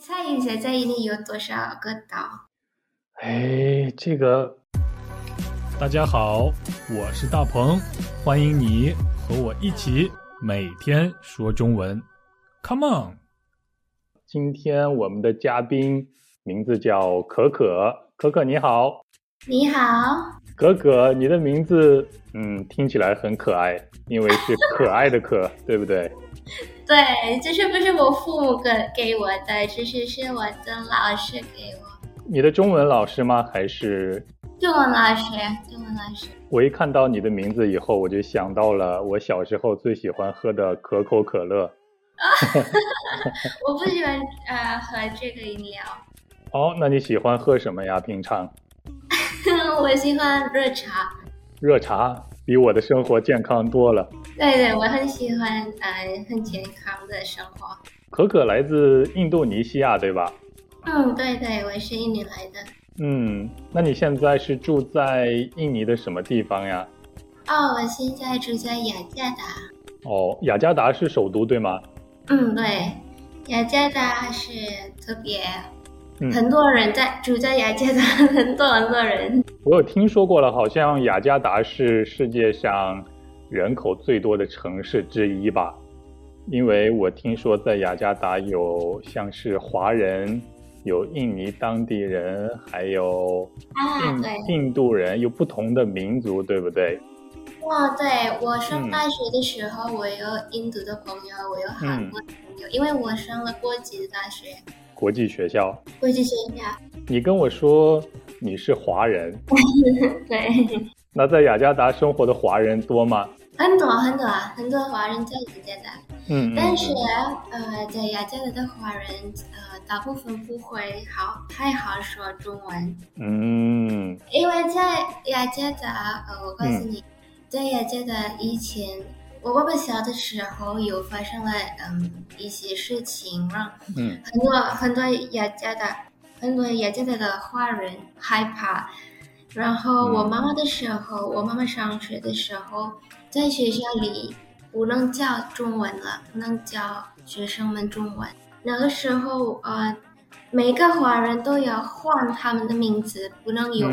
猜一下，在印尼有多少个岛？哎，这个，大家好，我是大鹏，欢迎你和我一起每天说中文，Come on！今天我们的嘉宾名字叫可可，可可你好，你好，可可，你的名字嗯听起来很可爱，因为是可爱的可，对不对？对，这是不是我父母给给我的？这是是我的老师给我。你的中文老师吗？还是中文老师？中文老师。我一看到你的名字以后，我就想到了我小时候最喜欢喝的可口可乐。我不喜欢呃喝这个饮料。哦，那你喜欢喝什么呀？平常？我喜欢热茶。热茶比我的生活健康多了。对对，我很喜欢呃很健康的生活。可可来自印度尼西亚，对吧？嗯，对对，我是印尼来的。嗯，那你现在是住在印尼的什么地方呀？哦，我现在住在雅加达。哦，雅加达是首都对吗？嗯，对，雅加达是特别，很多人在住在雅加达，很多很多人。我有听说过了，好像雅加达是世界上人口最多的城市之一吧？因为我听说在雅加达有像是华人。有印尼当地人，还有印印度人，有不同的民族，对不对？哇，对我上大学的时候，我有印度的朋友，我有韩国的朋友，因为我上了国际的大学，国际学校，国际学校。你跟我说你是华人，对。那在雅加达生活的华人多吗？很多很多啊，很多华人在雅加达。嗯，但是呃，在雅加达的华人呃，大部分不会好太好说中文。嗯，因为在雅加达，呃，我告诉你，在雅加达以前，我爸爸小的时候有发生了嗯一些事情，让嗯很多很多雅加达很多雅加达的华人害怕。然后我妈妈的时候，我妈妈上学的时候。在学校里不能教中文了，不能教学生们中文。那个时候，呃，每个华人都要换他们的名字，不能有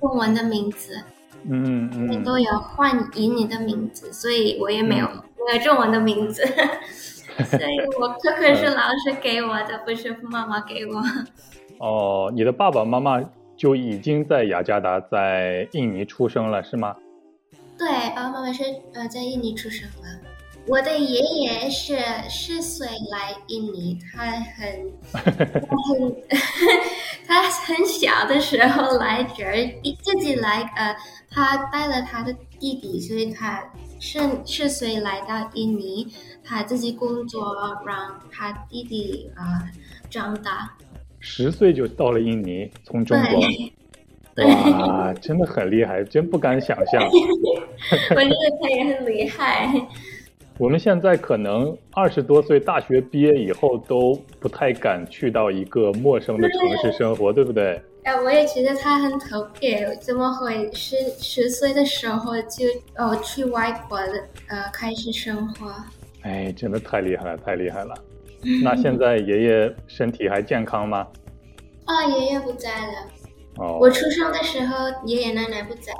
中文的名字。嗯嗯，都要换以你的名字，所以我也没有没有中文的名字。所以我可可是老师给我的，不是妈妈给我。哦，你的爸爸妈妈就已经在雅加达，在印尼出生了，是吗？对，爸爸妈妈是呃在印尼出生的。我的爷爷是十岁来印尼，他很 很 他很小的时候来这儿，自己来呃，他带了他的弟弟，所以他十十岁来到印尼，他自己工作，让他弟弟啊长大。十岁就到了印尼，从中国。哇，真的很厉害，真不敢想象。我觉得他也很厉害。我们现在可能二十多岁，大学毕业以后都不太敢去到一个陌生的城市生活，对不对？哎，我也觉得他很特别，怎么会十十岁的时候就哦去外国的呃开始生活？哎，真的太厉害了，太厉害了。那现在爷爷身体还健康吗？啊，爷爷不在了。哦，我出生的时候爷爷奶奶不在。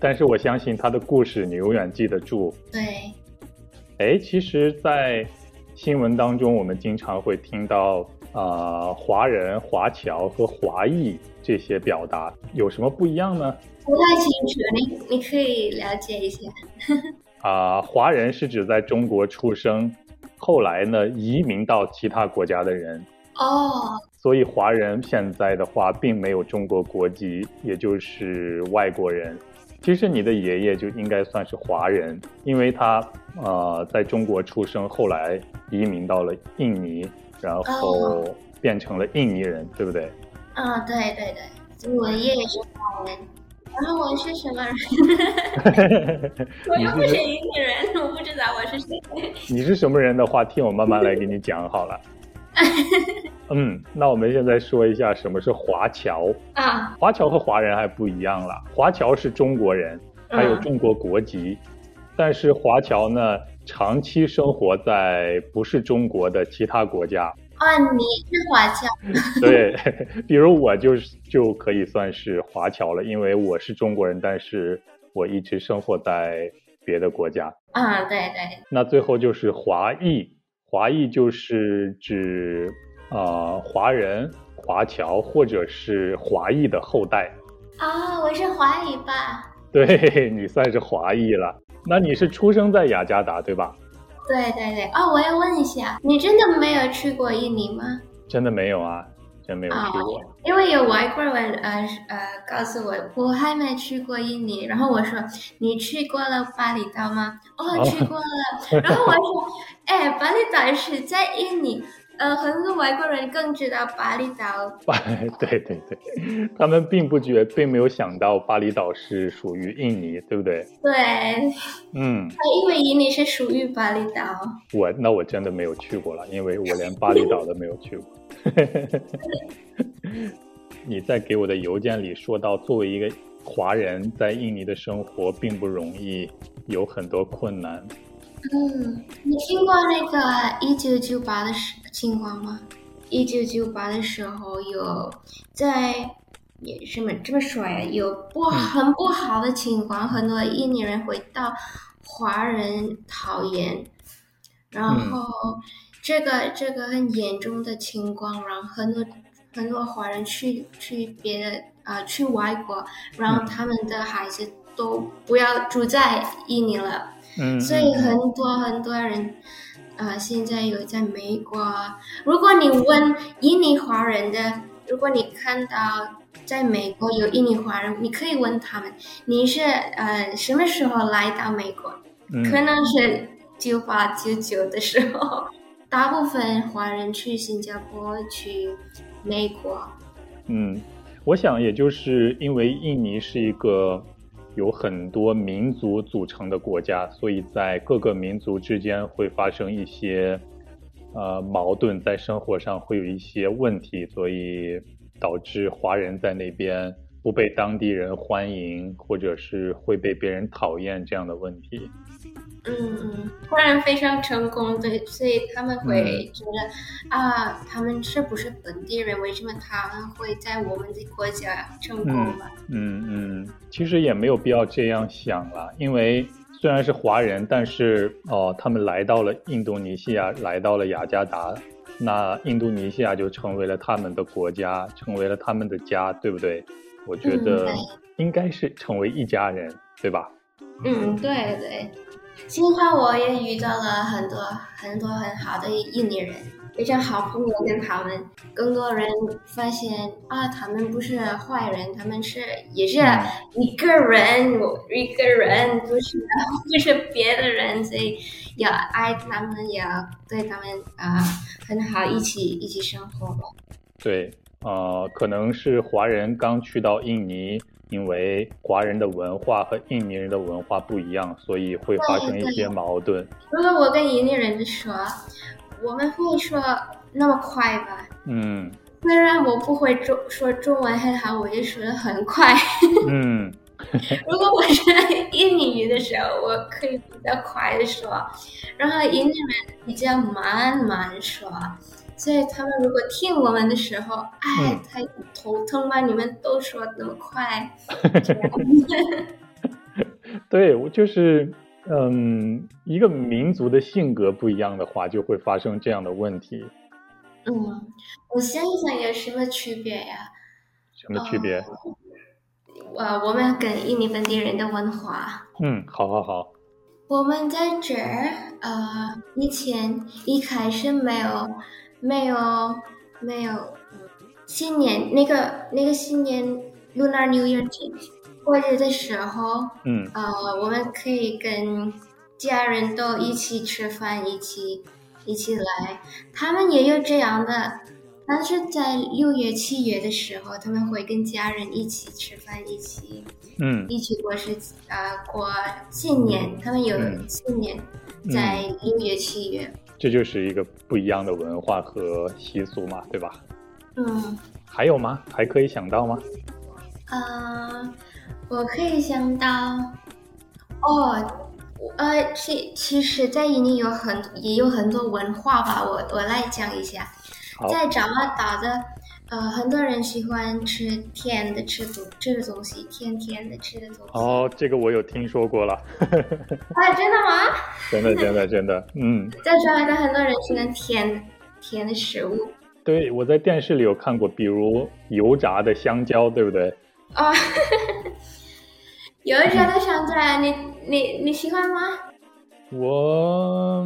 但是我相信他的故事，你永远记得住。对。哎，其实，在新闻当中，我们经常会听到啊，华人、华侨和华裔这些表达，有什么不一样呢？不太清楚，你你可以了解一下。啊，华人是指在中国出生，后来呢移民到其他国家的人。哦。所以华人现在的话，并没有中国国籍，也就是外国人。其实你的爷爷就应该算是华人，因为他呃在中国出生，后来移民到了印尼，然后变成了印尼人，对不对？啊，对对对，我爷爷是华人，然后我是什么人？我又不是印尼人，我不知道我是谁。你是什么人的话，听我慢慢来给你讲好了。嗯，那我们现在说一下什么是华侨啊？华侨和华人还不一样了。华侨是中国人，还有中国国籍，但是华侨呢，长期生活在不是中国的其他国家。哦哦，你是华侨。对，比如我就是就可以算是华侨了，因为我是中国人，但是我一直生活在别的国家。啊，对对。那最后就是华裔，华裔就是指啊华人、华侨或者是华裔的后代。啊，我是华裔吧？对你算是华裔了。那你是出生在雅加达对吧？对对对。哦，我要问一下，你真的没有去过印尼吗？真的没有啊，真没有去过。因为有外国人呃呃告诉我，我还没去过印尼。然后我说，你去过了巴厘岛吗？哦，去过了。然后我说，哎，巴厘岛是在印尼。呃，很多外国人更知道巴厘岛。巴，对对对，他们并不觉，并没有想到巴厘岛是属于印尼，对不对？对。嗯。因为印尼是属于巴厘岛。我那我真的没有去过了，因为我连巴厘岛都没有去过。你在给我的邮件里说到，作为一个华人在印尼的生活并不容易，有很多困难。嗯，你听过那个一九九八的时情况吗？一九九八的时候有在也什么这么说呀？有不很不好的情况，很多印尼人回到华人讨厌，然后这个这个很严重的情况，让很多很多华人去去别的啊去外国，然后他们的孩子都不要住在印尼了。嗯，所以很多很多人，呃，现在有在美国。如果你问印尼华人的，如果你看到在美国有印尼华人，你可以问他们，你是呃什么时候来到美国？可能是九八九九的时候。大部分华人去新加坡、去美国。嗯，我想也就是因为印尼是一个。有很多民族组成的国家，所以在各个民族之间会发生一些呃矛盾，在生活上会有一些问题，所以导致华人在那边不被当地人欢迎，或者是会被别人讨厌这样的问题。嗯，突然非常成功，对，所以他们会觉得啊，他们是不是本地人？为什么他们会在我们的国家成功了？嗯嗯，其实也没有必要这样想了，因为虽然是华人，但是哦，他们来到了印度尼西亚，来到了雅加达，那印度尼西亚就成为了他们的国家，成为了他们的家，对不对？我觉得应该是成为一家人，对吧？嗯，对对。幸好我也遇到了很多很多很好的印尼人，非常好朋友跟他们。更多人发现啊，他们不是坏人，他们是也是一个人，我一个人不是不是别的人，所以要爱他们，也要对他们啊很好，一起一起生活吧。对，呃，可能是华人刚去到印尼。因为华人的文化和印尼人的文化不一样，所以会发生一些矛盾。如果我跟印尼人说，我们会说那么快吧？嗯。虽然我不会中说中文很好，我也说的很快。嗯。如果我是印尼语的时候，我可以比较快的说，然后印尼人比较慢慢说。所以他们如果听我们的时候，哎，他头疼吗？你们都说那么快。对，我就是，嗯，一个民族的性格不一样的话，就会发生这样的问题。嗯，我想一想有什么区别呀？什么区别？呃，我们跟印尼本地人的文化。嗯，好好好。我们在这儿，呃，以前一开始没有。没有，没有。新年那个那个新年 Lunar New Year 过节的时候，嗯，呃，我们可以跟家人都一起吃饭，一起一起来。他们也有这样的，但是在六月七月的时候，他们会跟家人一起吃饭，一起，嗯，一起过是啊过新年。他们有新年在六月七月。这就是一个不一样的文化和习俗嘛，对吧？嗯。还有吗？还可以想到吗？啊，我可以想到，哦，呃，其其实，在印尼有很也有很多文化吧，我我来讲一下。在爪哇岛的，呃，很多人喜欢吃甜的吃东吃的东西，甜甜的吃的东西。哦，这个我有听说过了。啊，真的吗？真的，真的，真的，嗯。在上海的很多人喜欢甜甜的食物。对，我在电视里有看过，比如油炸的香蕉，对不对？啊，油炸的香蕉，你你你喜欢吗？我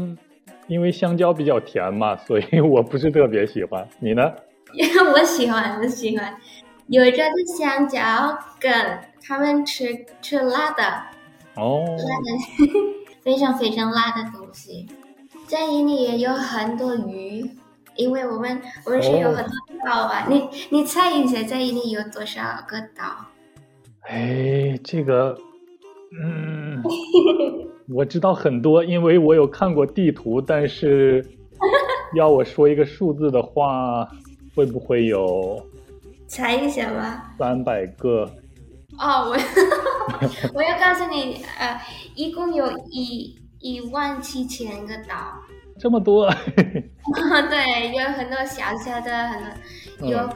因为香蕉比较甜嘛，所以 我不是特别喜欢。你呢？我喜欢，我喜欢有一个是香蕉，梗他们吃吃辣的哦，辣 的非常非常辣的东西。在印尼也有很多鱼。因为我们我们是有很多岛啊，你你猜一下，在印尼有多少个岛？哎，这个，嗯，我知道很多，因为我有看过地图，但是要我说一个数字的话，会不会有？猜一下吧。三百个。哦，我 我要告诉你，呃，一共有一一万七千个岛。这么多，对，有很多小小的，很多有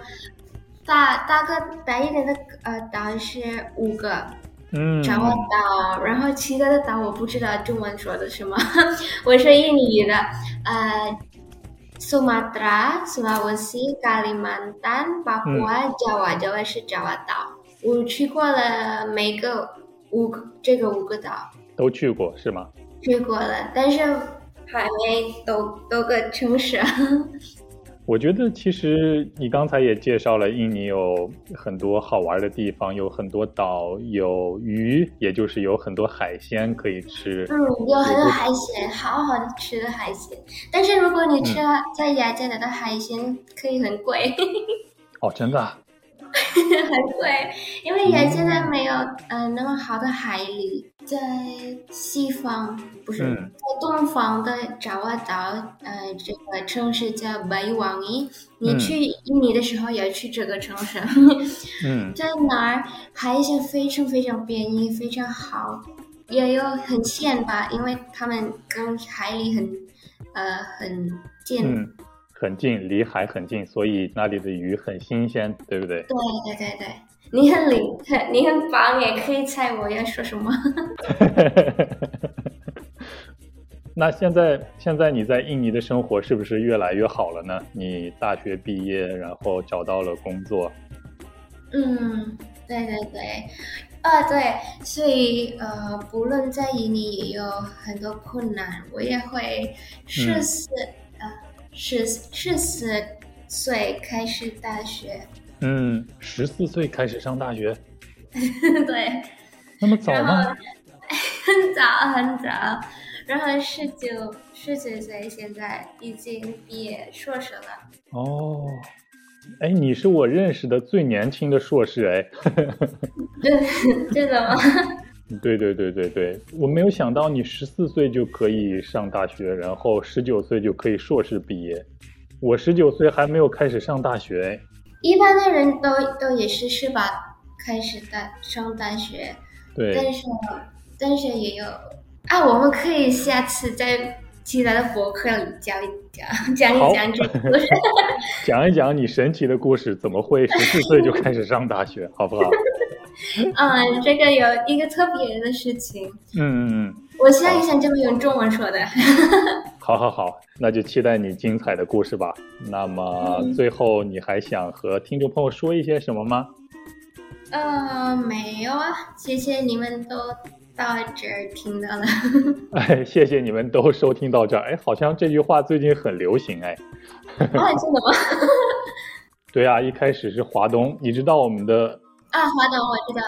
大大个大一点的呃岛是五个，嗯，爪哇岛，然后其他的岛我不知道中文说的什么，我是印尼语的，呃，Sumatra、Sulawesi, Kalimantan, Papua, Jawa, Jawa 是 Jawa 岛，我去过了每个五个这个五个岛，都去过是吗？去过了，但是。还没都都个城市，我觉得其实你刚才也介绍了印尼有很多好玩的地方，有很多岛，有鱼，也就是有很多海鲜可以吃。嗯，有很多海鲜，好好吃的海鲜。但是如果你吃在雅加达的海鲜，可以很贵。哦，真的。很 贵，因为也现在没有呃那么好的海里，在西方不是在东方的爪哇岛，呃，这个城市叫巴伊旺伊。你去印尼的时候也去这个城市。嗯，在哪儿海鲜非常非常便宜，非常好，也有很鲜吧，因为他们跟海里很呃很近。很近，离海很近，所以那里的鱼很新鲜，对不对？对对对对，你很灵，你很棒，也可以猜我要说什么。那现在，现在你在印尼的生活是不是越来越好了呢？你大学毕业，然后找到了工作。嗯，对对对，啊对，所以呃，不论在印尼也有很多困难，我也会试试。十十四岁开始大学，嗯，十四岁开始上大学，对，那么早吗？很 早很早，然后十九十九岁，现在已经毕业硕士了。哦，哎，你是我认识的最年轻的硕士，哎，真 真的吗？对对对对对，我没有想到你十四岁就可以上大学，然后十九岁就可以硕士毕业。我十九岁还没有开始上大学。一般的人都都也是是吧？开始大上大学。对。但是但是也有啊，我们可以下次在其他的博客里讲一讲 讲一讲这个故事。讲一讲你神奇的故事，怎么会十四岁就开始上大学，好不好？嗯，这个有一个特别的事情。嗯嗯嗯，我想一想，这么用中文说的？好，好，好，那就期待你精彩的故事吧。那么最后，你还想和听众朋友说一些什么吗？呃，没有啊，谢谢你们都到这儿听到了。哎，谢谢你们都收听到这儿。哎，好像这句话最近很流行哎。啊，真的吗？对啊，一开始是华东，你知道我们的。啊，华东我记得。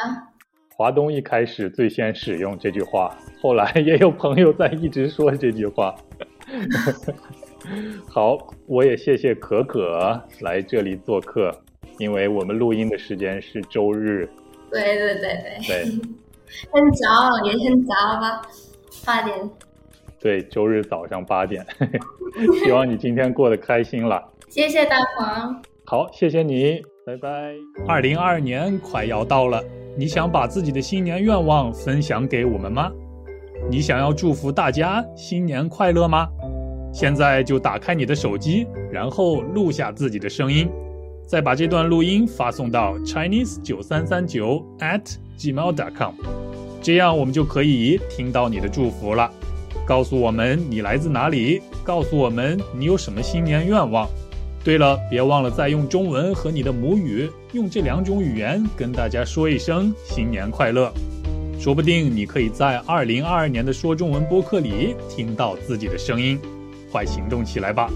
华东一开始最先使用这句话，后来也有朋友在一直说这句话。好，我也谢谢可可来这里做客，因为我们录音的时间是周日。对对对对。对。很早，也很早吧，八点。对，周日早上八点。希望你今天过得开心了。谢谢大黄。好，谢谢你。拜拜！二零二二年快要到了，你想把自己的新年愿望分享给我们吗？你想要祝福大家新年快乐吗？现在就打开你的手机，然后录下自己的声音，再把这段录音发送到 chinese 九三三九 at gmail.com，这样我们就可以听到你的祝福了。告诉我们你来自哪里，告诉我们你有什么新年愿望。对了，别忘了再用中文和你的母语，用这两种语言跟大家说一声新年快乐。说不定你可以在二零二二年的说中文播客里听到自己的声音，快行动起来吧！